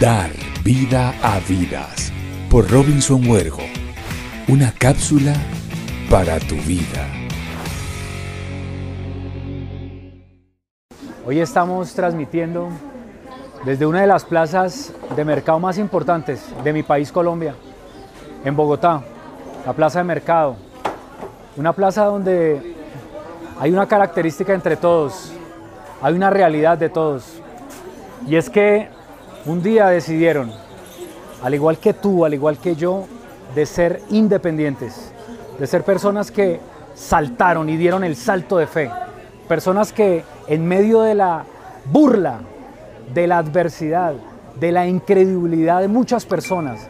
Dar vida a vidas por Robinson Huergo. Una cápsula para tu vida. Hoy estamos transmitiendo desde una de las plazas de mercado más importantes de mi país Colombia, en Bogotá, la Plaza de Mercado. Una plaza donde hay una característica entre todos, hay una realidad de todos. Y es que un día decidieron, al igual que tú, al igual que yo, de ser independientes, de ser personas que saltaron y dieron el salto de fe, personas que en medio de la burla, de la adversidad, de la incredulidad de muchas personas,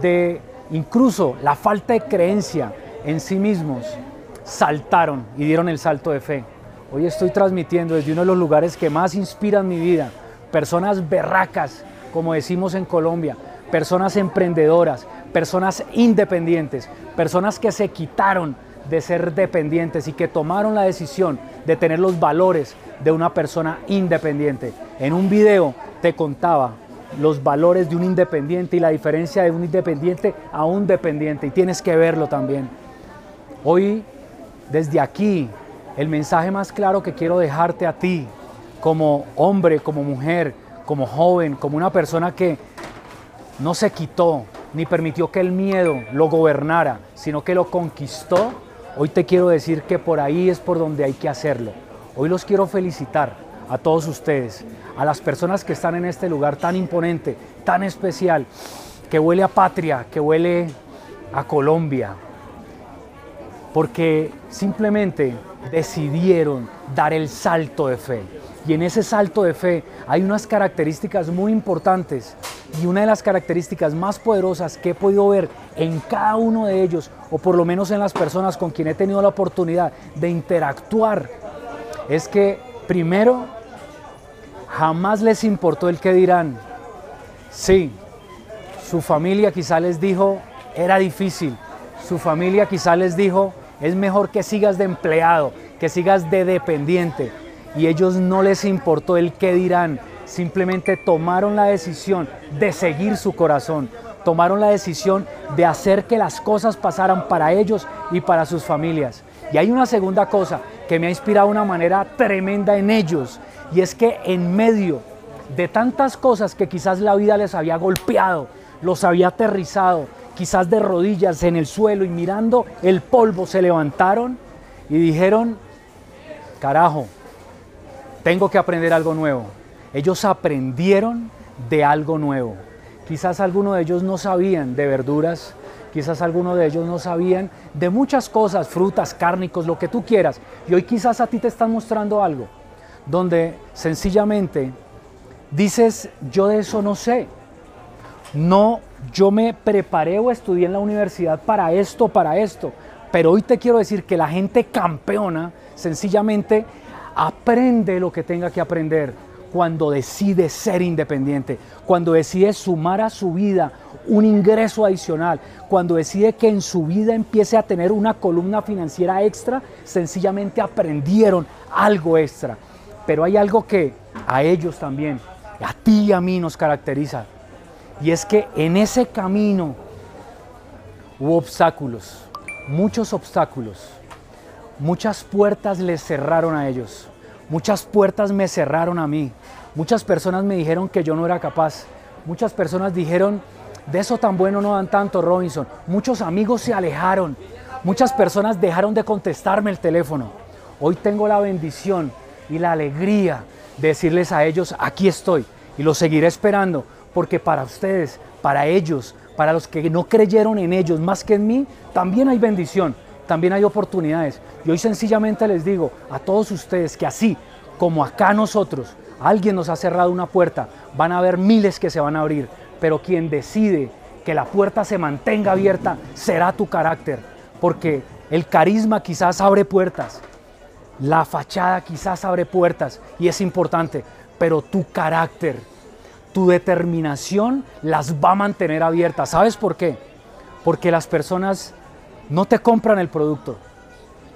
de incluso la falta de creencia en sí mismos, saltaron y dieron el salto de fe. Hoy estoy transmitiendo desde uno de los lugares que más inspiran mi vida, personas berracas, como decimos en Colombia, personas emprendedoras, personas independientes, personas que se quitaron de ser dependientes y que tomaron la decisión de tener los valores de una persona independiente. En un video te contaba los valores de un independiente y la diferencia de un independiente a un dependiente y tienes que verlo también. Hoy, desde aquí, el mensaje más claro que quiero dejarte a ti, como hombre, como mujer, como joven, como una persona que no se quitó ni permitió que el miedo lo gobernara, sino que lo conquistó, hoy te quiero decir que por ahí es por donde hay que hacerlo. Hoy los quiero felicitar a todos ustedes, a las personas que están en este lugar tan imponente, tan especial, que huele a patria, que huele a Colombia, porque simplemente decidieron dar el salto de fe. Y en ese salto de fe hay unas características muy importantes y una de las características más poderosas que he podido ver en cada uno de ellos, o por lo menos en las personas con quien he tenido la oportunidad de interactuar, es que primero jamás les importó el que dirán. Sí, su familia quizá les dijo, era difícil. Su familia quizá les dijo, es mejor que sigas de empleado, que sigas de dependiente. Y ellos no les importó el qué dirán, simplemente tomaron la decisión de seguir su corazón, tomaron la decisión de hacer que las cosas pasaran para ellos y para sus familias. Y hay una segunda cosa que me ha inspirado de una manera tremenda en ellos, y es que en medio de tantas cosas que quizás la vida les había golpeado, los había aterrizado, quizás de rodillas en el suelo y mirando el polvo, se levantaron y dijeron, carajo, tengo que aprender algo nuevo. Ellos aprendieron de algo nuevo. Quizás algunos de ellos no sabían de verduras, quizás algunos de ellos no sabían de muchas cosas, frutas, cárnicos, lo que tú quieras. Y hoy quizás a ti te están mostrando algo donde sencillamente dices, yo de eso no sé. No, yo me preparé o estudié en la universidad para esto, para esto. Pero hoy te quiero decir que la gente campeona sencillamente aprende lo que tenga que aprender cuando decide ser independiente, cuando decide sumar a su vida un ingreso adicional, cuando decide que en su vida empiece a tener una columna financiera extra, sencillamente aprendieron algo extra. Pero hay algo que a ellos también, a ti y a mí nos caracteriza, y es que en ese camino hubo obstáculos, muchos obstáculos. Muchas puertas les cerraron a ellos. Muchas puertas me cerraron a mí. Muchas personas me dijeron que yo no era capaz. Muchas personas dijeron, de eso tan bueno no dan tanto, Robinson. Muchos amigos se alejaron. Muchas personas dejaron de contestarme el teléfono. Hoy tengo la bendición y la alegría de decirles a ellos, aquí estoy y los seguiré esperando porque para ustedes, para ellos, para los que no creyeron en ellos más que en mí, también hay bendición, también hay oportunidades. Y hoy sencillamente les digo a todos ustedes que así como acá nosotros, alguien nos ha cerrado una puerta, van a haber miles que se van a abrir, pero quien decide que la puerta se mantenga abierta será tu carácter, porque el carisma quizás abre puertas, la fachada quizás abre puertas y es importante, pero tu carácter tu determinación las va a mantener abiertas. ¿Sabes por qué? Porque las personas no te compran el producto,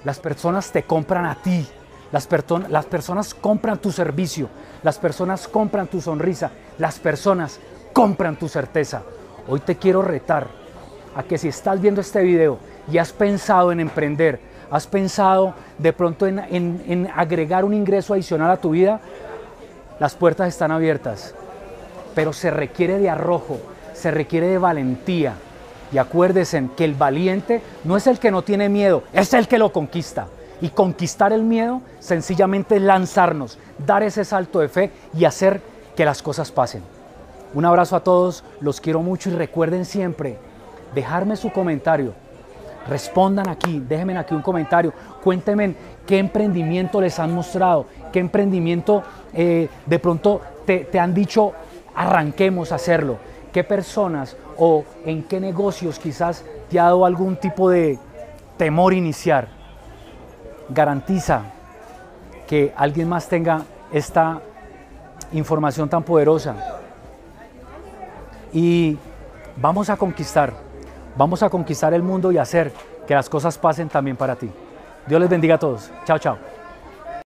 las personas te compran a ti, las, las personas compran tu servicio, las personas compran tu sonrisa, las personas compran tu certeza. Hoy te quiero retar a que si estás viendo este video y has pensado en emprender, has pensado de pronto en, en agregar un ingreso adicional a tu vida, las puertas están abiertas, pero se requiere de arrojo, se requiere de valentía. Y acuérdense que el valiente no es el que no tiene miedo, es el que lo conquista. Y conquistar el miedo sencillamente es lanzarnos, dar ese salto de fe y hacer que las cosas pasen. Un abrazo a todos, los quiero mucho y recuerden siempre dejarme su comentario. Respondan aquí, déjenme aquí un comentario, cuéntenme qué emprendimiento les han mostrado, qué emprendimiento eh, de pronto te, te han dicho arranquemos a hacerlo, qué personas o en qué negocios quizás te ha dado algún tipo de temor iniciar. Garantiza que alguien más tenga esta información tan poderosa. Y vamos a conquistar, vamos a conquistar el mundo y hacer que las cosas pasen también para ti. Dios les bendiga a todos. Chao, chao.